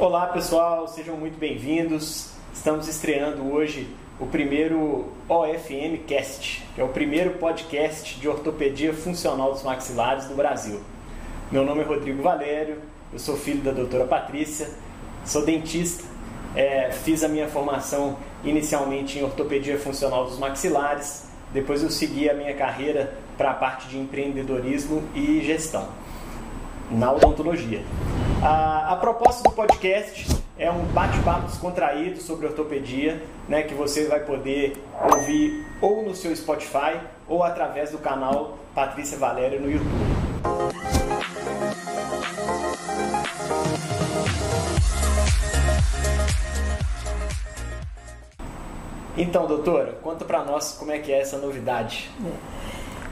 Olá pessoal, sejam muito bem-vindos. Estamos estreando hoje o primeiro OFM Cast, que é o primeiro podcast de ortopedia funcional dos maxilares do Brasil. Meu nome é Rodrigo Valério, eu sou filho da doutora Patrícia, sou dentista, é, fiz a minha formação inicialmente em ortopedia funcional dos maxilares, depois eu segui a minha carreira para a parte de empreendedorismo e gestão na odontologia. A, proposta do podcast é um bate-papo descontraído sobre ortopedia, né, que você vai poder ouvir ou no seu Spotify ou através do canal Patrícia Valéria no YouTube. Então, doutora, conta para nós como é que é essa novidade. É.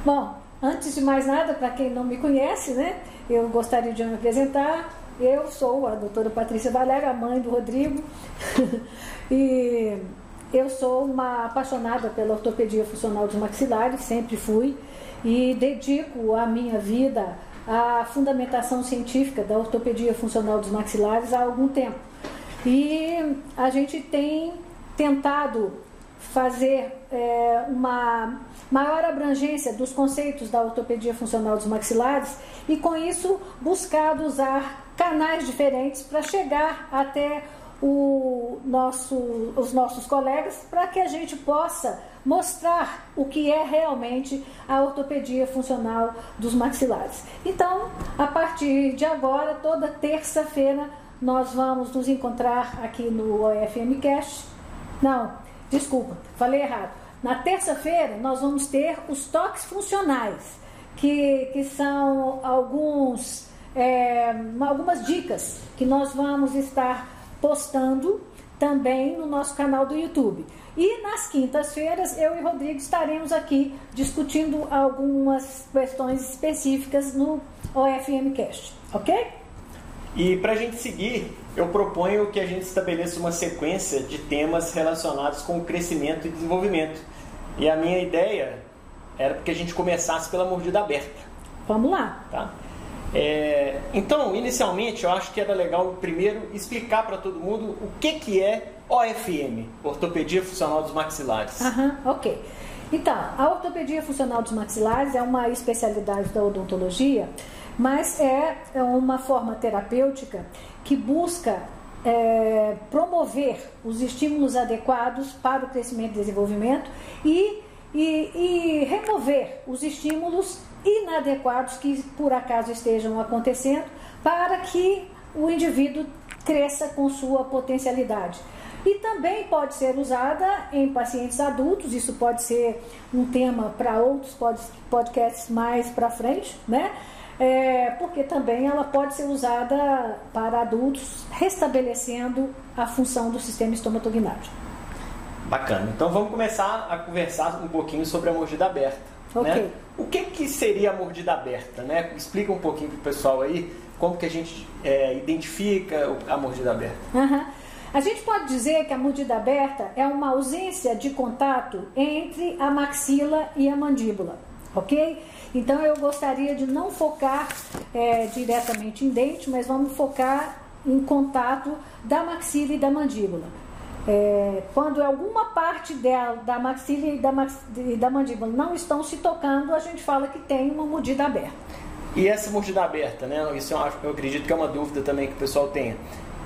Bom, antes de mais nada, para quem não me conhece, né, eu gostaria de me apresentar. Eu sou a doutora Patrícia Valéria, a mãe do Rodrigo, e eu sou uma apaixonada pela ortopedia funcional dos maxilares, sempre fui, e dedico a minha vida à fundamentação científica da ortopedia funcional dos maxilares há algum tempo. E a gente tem tentado fazer é, uma maior abrangência dos conceitos da ortopedia funcional dos maxilares e, com isso, buscado usar canais diferentes para chegar até o nosso, os nossos colegas para que a gente possa mostrar o que é realmente a ortopedia funcional dos maxilares. Então, a partir de agora, toda terça-feira, nós vamos nos encontrar aqui no OFM Cast. Não, desculpa, falei errado. Na terça-feira, nós vamos ter os toques funcionais, que, que são alguns, é, algumas dicas que nós vamos estar postando também no nosso canal do YouTube. E nas quintas-feiras, eu e Rodrigo estaremos aqui discutindo algumas questões específicas no OFM Cast, ok? E para a gente seguir, eu proponho que a gente estabeleça uma sequência de temas relacionados com o crescimento e desenvolvimento. E a minha ideia era que a gente começasse pela mordida aberta. Vamos lá. Tá? É, então, inicialmente, eu acho que era legal primeiro explicar para todo mundo o que, que é OFM, Ortopedia Funcional dos Maxilares. Aham, ok. Então, a ortopedia funcional dos maxilares é uma especialidade da odontologia mas é, é uma forma terapêutica que busca é, promover os estímulos adequados para o crescimento e desenvolvimento e, e, e remover os estímulos inadequados que por acaso estejam acontecendo para que o indivíduo cresça com sua potencialidade. E também pode ser usada em pacientes adultos, isso pode ser um tema para outros podcasts mais para frente, né? é, porque também ela pode ser usada para adultos, restabelecendo a função do sistema estomatognático. Bacana. Então vamos começar a conversar um pouquinho sobre a mordida aberta. Ok. Né? O que, que seria a mordida aberta? Né? Explica um pouquinho para o pessoal aí como que a gente é, identifica a mordida aberta. Uhum. A gente pode dizer que a mordida aberta é uma ausência de contato entre a maxila e a mandíbula, ok? Então eu gostaria de não focar é, diretamente em dente, mas vamos focar em contato da maxila e da mandíbula. É, quando alguma parte dela, da maxila e da, e da mandíbula não estão se tocando, a gente fala que tem uma mordida aberta. E essa mordida aberta, né? Isso eu, eu acredito que é uma dúvida também que o pessoal tenha.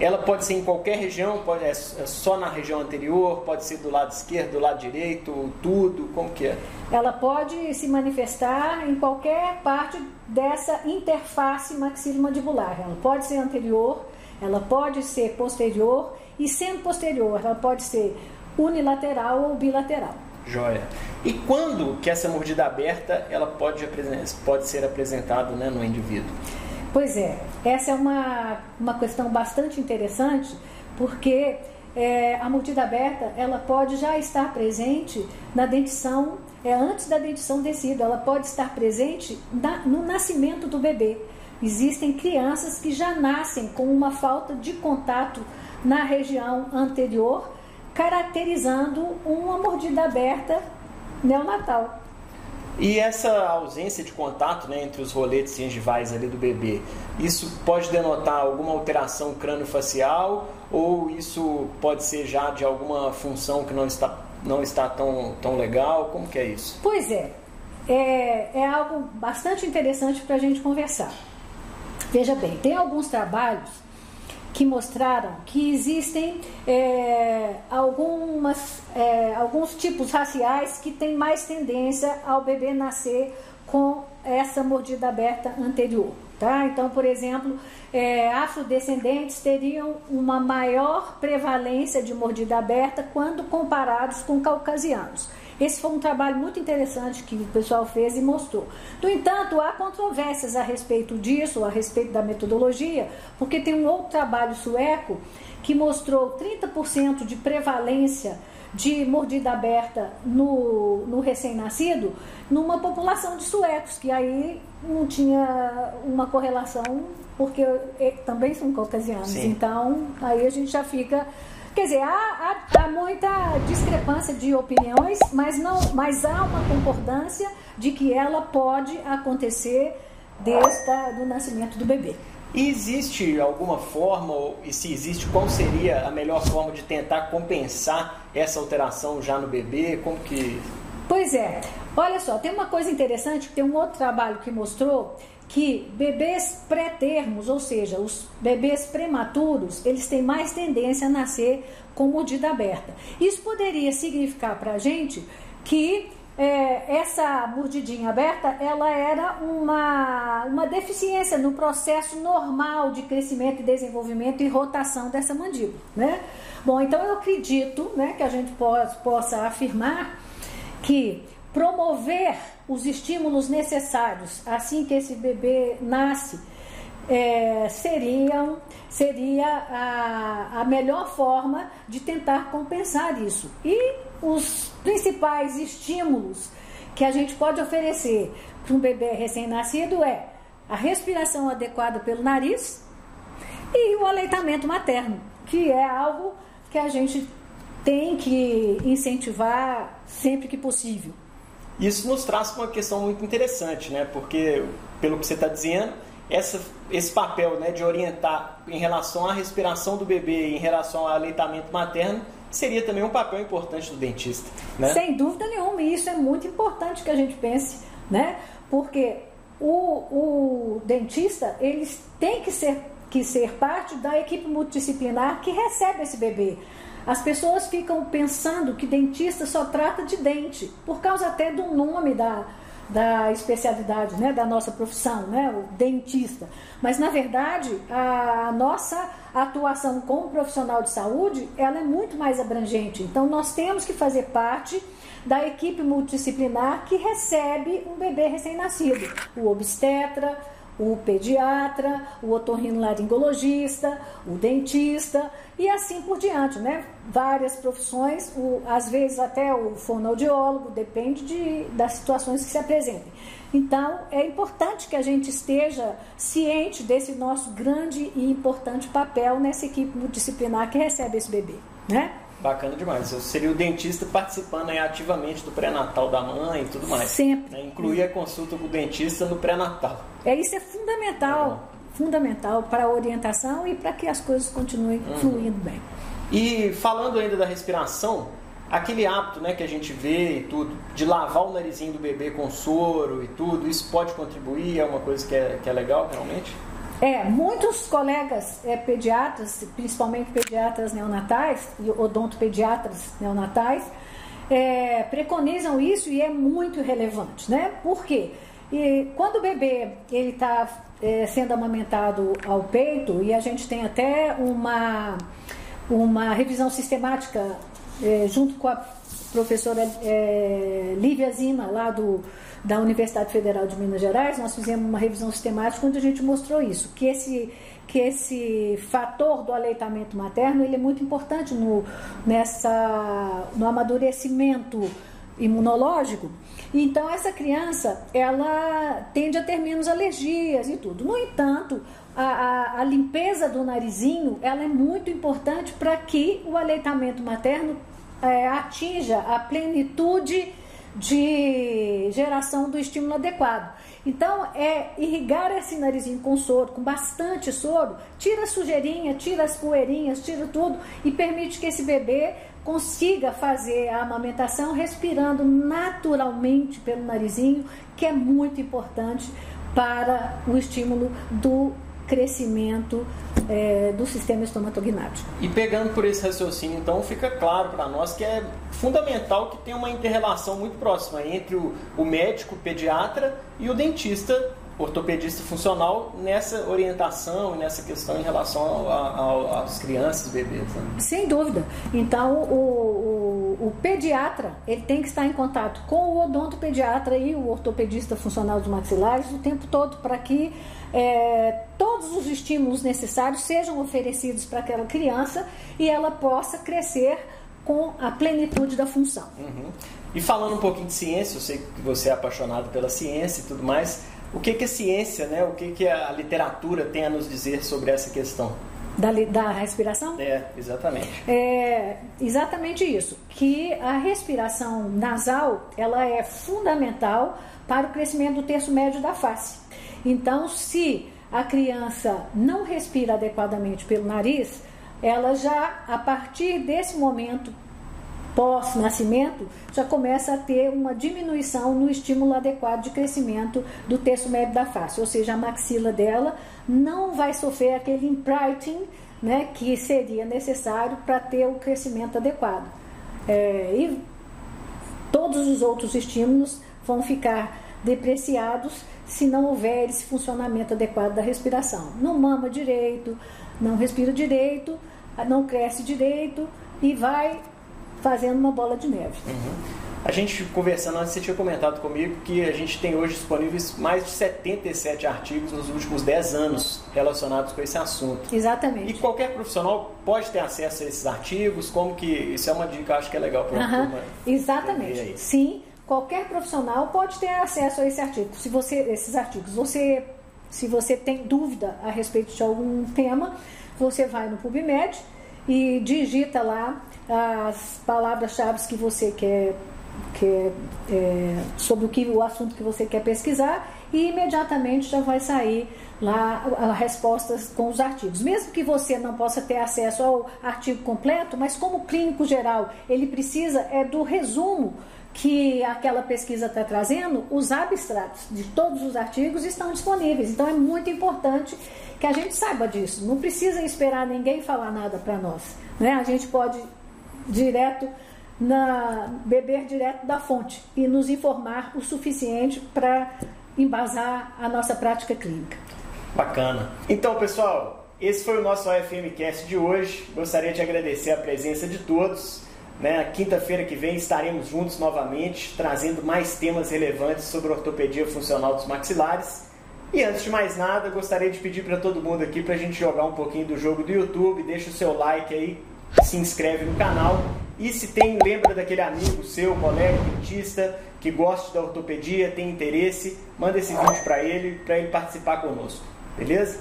Ela pode ser em qualquer região, pode, é, é só na região anterior, pode ser do lado esquerdo, do lado direito, tudo, como que é? Ela pode se manifestar em qualquer parte dessa interface maxilomandibular. Ela pode ser anterior, ela pode ser posterior e sendo posterior, ela pode ser unilateral ou bilateral. Joia. E quando que essa mordida aberta ela pode, pode ser apresentada né, no indivíduo? Pois é, essa é uma, uma questão bastante interessante, porque é, a mordida aberta ela pode já estar presente na dentição, é, antes da dentição descida, ela pode estar presente na, no nascimento do bebê. Existem crianças que já nascem com uma falta de contato na região anterior, caracterizando uma mordida aberta neonatal. E essa ausência de contato né, entre os roletes gengivais ali do bebê, isso pode denotar alguma alteração crânio-facial ou isso pode ser já de alguma função que não está, não está tão, tão legal? Como que é isso? Pois é, é, é algo bastante interessante para a gente conversar. Veja bem, tem alguns trabalhos que mostraram que existem é, algumas, é, alguns tipos raciais que têm mais tendência ao bebê nascer com essa mordida aberta anterior. Tá? Então, por exemplo, é, afrodescendentes teriam uma maior prevalência de mordida aberta quando comparados com caucasianos. Esse foi um trabalho muito interessante que o pessoal fez e mostrou. No entanto, há controvérsias a respeito disso, a respeito da metodologia, porque tem um outro trabalho sueco que mostrou 30% de prevalência de mordida aberta no, no recém-nascido numa população de suecos, que aí não tinha uma correlação, porque também são caucasianos. Sim. Então, aí a gente já fica Quer dizer, há, há, há, muita discrepância de opiniões, mas, não, mas há uma concordância de que ela pode acontecer desde o nascimento do bebê. E existe alguma forma, e se existe, qual seria a melhor forma de tentar compensar essa alteração já no bebê? Como que. Pois é, olha só, tem uma coisa interessante, tem um outro trabalho que mostrou que bebês pré-termos, ou seja, os bebês prematuros, eles têm mais tendência a nascer com mordida aberta. Isso poderia significar para a gente que é, essa mordidinha aberta ela era uma, uma deficiência no processo normal de crescimento e desenvolvimento e rotação dessa mandíbula, né? Bom, então eu acredito né, que a gente possa, afirmar que promover os estímulos necessários assim que esse bebê nasce é, seriam, seria a, a melhor forma de tentar compensar isso. E os principais estímulos que a gente pode oferecer para um bebê recém-nascido é a respiração adequada pelo nariz e o aleitamento materno, que é algo que a gente tem que incentivar sempre que possível. Isso nos traz uma questão muito interessante, né? Porque, pelo que você está dizendo, essa, esse papel né, de orientar em relação à respiração do bebê, em relação ao aleitamento materno, seria também um papel importante do dentista. Né? Sem dúvida nenhuma, e isso é muito importante que a gente pense, né? Porque o, o dentista, eles têm que ser, que ser parte da equipe multidisciplinar que recebe esse bebê. As pessoas ficam pensando que dentista só trata de dente, por causa até do nome da, da especialidade, né, da nossa profissão, né, o dentista. Mas na verdade, a nossa atuação como profissional de saúde, ela é muito mais abrangente. Então nós temos que fazer parte da equipe multidisciplinar que recebe um bebê recém-nascido, o obstetra, o pediatra, o otorrinolaringologista, o dentista e assim por diante, né? Várias profissões, o, às vezes até o fonoaudiólogo, depende de, das situações que se apresentem. Então, é importante que a gente esteja ciente desse nosso grande e importante papel nessa equipe multidisciplinar que recebe esse bebê, né? Bacana demais. Eu seria o dentista participando ativamente do pré-natal da mãe e tudo mais. Sempre. Né? Incluir a consulta com o dentista no pré-natal. É, isso é fundamental. É fundamental para a orientação e para que as coisas continuem uhum. fluindo bem. E falando ainda da respiração, aquele hábito né, que a gente vê e tudo, de lavar o narizinho do bebê com soro e tudo, isso pode contribuir? É uma coisa que é, que é legal realmente? É, muitos colegas é, pediatras, principalmente pediatras neonatais e odontopediatras neonatais, é, preconizam isso e é muito relevante, né? Por quê? E quando o bebê ele está é, sendo amamentado ao peito e a gente tem até uma uma revisão sistemática é, junto com a professora é, Lívia Zima lá do da Universidade Federal de Minas Gerais, nós fizemos uma revisão sistemática onde a gente mostrou isso, que esse, que esse fator do aleitamento materno ele é muito importante no, nessa, no amadurecimento imunológico. Então essa criança ela tende a ter menos alergias e tudo. No entanto, a, a, a limpeza do narizinho ela é muito importante para que o aleitamento materno é, atinja a plenitude de geração do estímulo adequado. Então, é irrigar esse narizinho com soro, com bastante soro, tira a sujeirinha, tira as poeirinhas, tira tudo e permite que esse bebê consiga fazer a amamentação respirando naturalmente pelo narizinho, que é muito importante para o estímulo do crescimento é, do sistema estomatognático. E pegando por esse raciocínio, então, fica claro para nós que é fundamental que tenha uma interrelação muito próxima entre o, o médico, o pediatra e o dentista ortopedista funcional nessa orientação e nessa questão em relação às crianças e bebês. Né? Sem dúvida. Então, o, o, o, pediatra ele tem que estar em contato com o odontopediatra e o ortopedista funcional dos maxilares o tempo todo para que é, todos os estímulos necessários sejam oferecidos para aquela criança e ela possa crescer com a plenitude da função. Uhum. E falando um pouquinho de ciência, eu sei que você é apaixonado pela ciência e tudo mais, o que, que a ciência, né, o que, que a literatura tem a nos dizer sobre essa questão? Da, da respiração? É, exatamente. É exatamente isso, que a respiração nasal ela é fundamental para o crescimento do terço médio da face. Então, se a criança não respira adequadamente pelo nariz, ela já, a partir desse momento pós-nascimento, já começa a ter uma diminuição no estímulo adequado de crescimento do terço médio da face, ou seja, a maxila dela não vai sofrer aquele imprinting né, que seria necessário para ter o crescimento adequado. É, e todos os outros estímulos vão ficar depreciados se não houver esse funcionamento adequado da respiração. Não mama direito, não respira direito, não cresce direito e vai fazendo uma bola de neve. Uhum. A gente conversando antes, você tinha comentado comigo que a gente tem hoje disponíveis mais de 77 artigos nos últimos 10 anos relacionados com esse assunto. Exatamente. E qualquer profissional pode ter acesso a esses artigos? Como que. Isso é uma dica acho que é legal para uhum. turma. Exatamente. Sim, qualquer profissional pode ter acesso a esse artigo. Se você, esses artigos, você, se você tem dúvida a respeito de algum tema, você vai no PubMed e digita lá as palavras-chave que você quer, quer é, sobre o, que, o assunto que você quer pesquisar e imediatamente já vai sair lá as respostas com os artigos. Mesmo que você não possa ter acesso ao artigo completo, mas como clínico geral, ele precisa é do resumo que aquela pesquisa está trazendo, os abstratos de todos os artigos estão disponíveis. Então é muito importante que a gente saiba disso. Não precisa esperar ninguém falar nada para nós. Né? A gente pode direto na beber direto da fonte e nos informar o suficiente para embasar a nossa prática clínica. Bacana. Então, pessoal, esse foi o nosso OFM Cast de hoje. Gostaria de agradecer a presença de todos. Né? Quinta-feira que vem estaremos juntos novamente, trazendo mais temas relevantes sobre ortopedia funcional dos maxilares. E antes de mais nada, gostaria de pedir para todo mundo aqui para a gente jogar um pouquinho do jogo do YouTube. Deixa o seu like aí, se inscreve no canal. E se tem, lembra daquele amigo seu, colega, dentista, que gosta da ortopedia, tem interesse, manda esse vídeo para ele, para ele participar conosco. Beleza?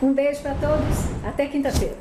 Um beijo para todos, até quinta-feira.